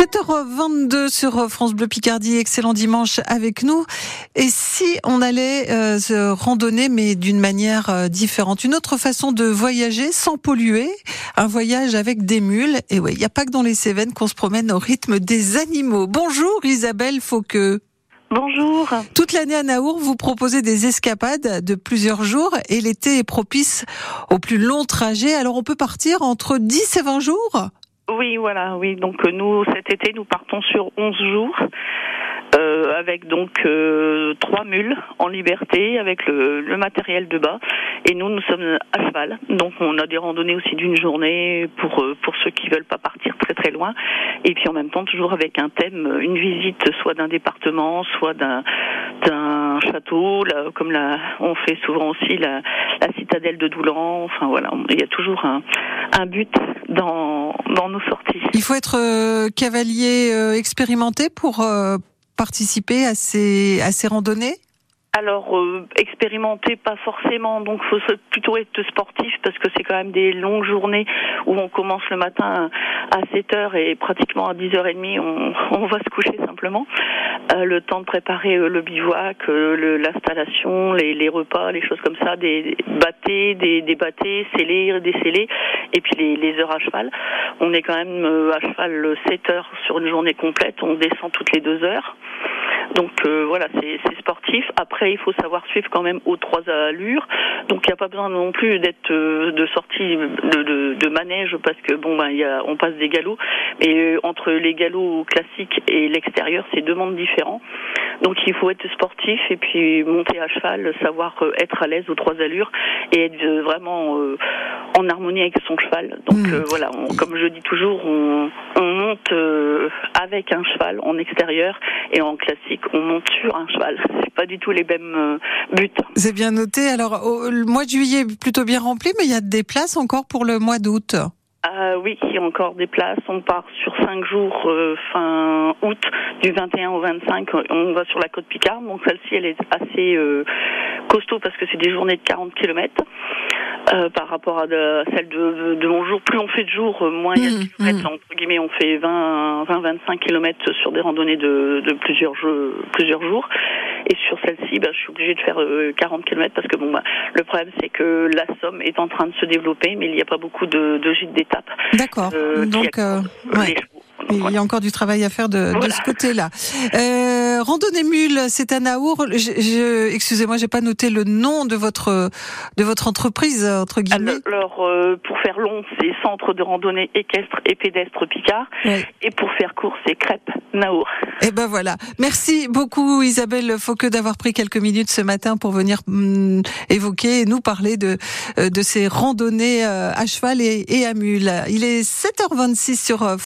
7h22 sur France Bleu Picardie, excellent dimanche avec nous. Et si on allait euh, se randonner, mais d'une manière euh, différente, une autre façon de voyager sans polluer, un voyage avec des mules. Et oui, il n'y a pas que dans les Cévennes qu'on se promène au rythme des animaux. Bonjour Isabelle Fauqueux. Bonjour. Toute l'année à Naour, vous proposez des escapades de plusieurs jours et l'été est propice aux plus longs trajets. Alors on peut partir entre 10 et 20 jours? Oui, voilà, oui. Donc euh, nous, cet été, nous partons sur 11 jours. Euh, avec donc euh, trois mules en liberté, avec le, le, matériel de bas. Et nous, nous sommes à cheval. Donc on a des randonnées aussi d'une journée pour euh, pour ceux qui veulent pas partir très très loin. Et puis en même temps, toujours avec un thème, une visite soit d'un département, soit d'un d'un château, là, comme la, on fait souvent aussi la, la citadelle de Doulan. Enfin voilà, il y a toujours un, un but dans dans nos sorties. Il faut être euh, cavalier euh, expérimenté pour euh, participer à ces, à ces randonnées? Alors euh, expérimenter pas forcément, donc faut plutôt être sportif parce que c'est quand même des longues journées où on commence le matin à 7 h et pratiquement à 10h30 on, on va se coucher simplement. Le temps de préparer euh, le bivouac, euh, l'installation, les, les, repas, les choses comme ça, des bâtés, des, des bâtés, scellés, et puis les, les, heures à cheval. On est quand même euh, à cheval 7 heures sur une journée complète, on descend toutes les deux heures. Donc euh, voilà, c'est sportif. Après, il faut savoir suivre quand même aux trois allures. Donc il n'y a pas besoin non plus d'être euh, de sortie de, de, de, manège parce que bon ben y a, on passe des galops. Mais euh, entre les galops classiques et l'extérieur, c'est deux mondes différents. Donc il faut être sportif et puis monter à cheval, savoir euh, être à l'aise aux trois allures et être vraiment euh, en harmonie avec son cheval. Donc mmh. voilà, on, comme je dis toujours, on, on monte avec un cheval en extérieur et en classique, on monte sur un cheval. C'est pas du tout les mêmes buts. C'est bien noté. Alors au, le mois de juillet est plutôt bien rempli, mais il y a des places encore pour le mois d'août. Euh, oui, il y a encore des places. On part sur cinq jours euh, fin août, du 21 au 25. On va sur la côte Picard. Donc celle-ci, elle est assez euh, costaud parce que c'est des journées de 40 km. Euh, par rapport à de, celle de, de, mon jour. Plus on fait de jours, moins il y a de mmh, kilomètres. Entre guillemets, on fait 20, 20, 25 kilomètres sur des randonnées de, de plusieurs, jeux, plusieurs jours. Et sur celle-ci, bah, je suis obligée de faire 40 km parce que bon, bah, le problème c'est que la Somme est en train de se développer, mais il n'y a pas beaucoup de, de gîtes d'étape. D'accord. Euh, Donc, euh, ouais. Il y a encore du travail à faire de, voilà. de ce côté-là. Euh, randonnée mule, c'est à Naour. Je, je, Excusez-moi, j'ai pas noté le nom de votre de votre entreprise entre guillemets. Alors, euh, pour faire long, c'est Centre de randonnée équestre et pédestre Picard. Ouais. Et pour faire court, c'est Crêpe Naour. Et eh ben voilà. Merci beaucoup Isabelle Fauqueux d'avoir pris quelques minutes ce matin pour venir mm, évoquer et nous parler de de ces randonnées à cheval et, et à mule. Il est 7h26 sur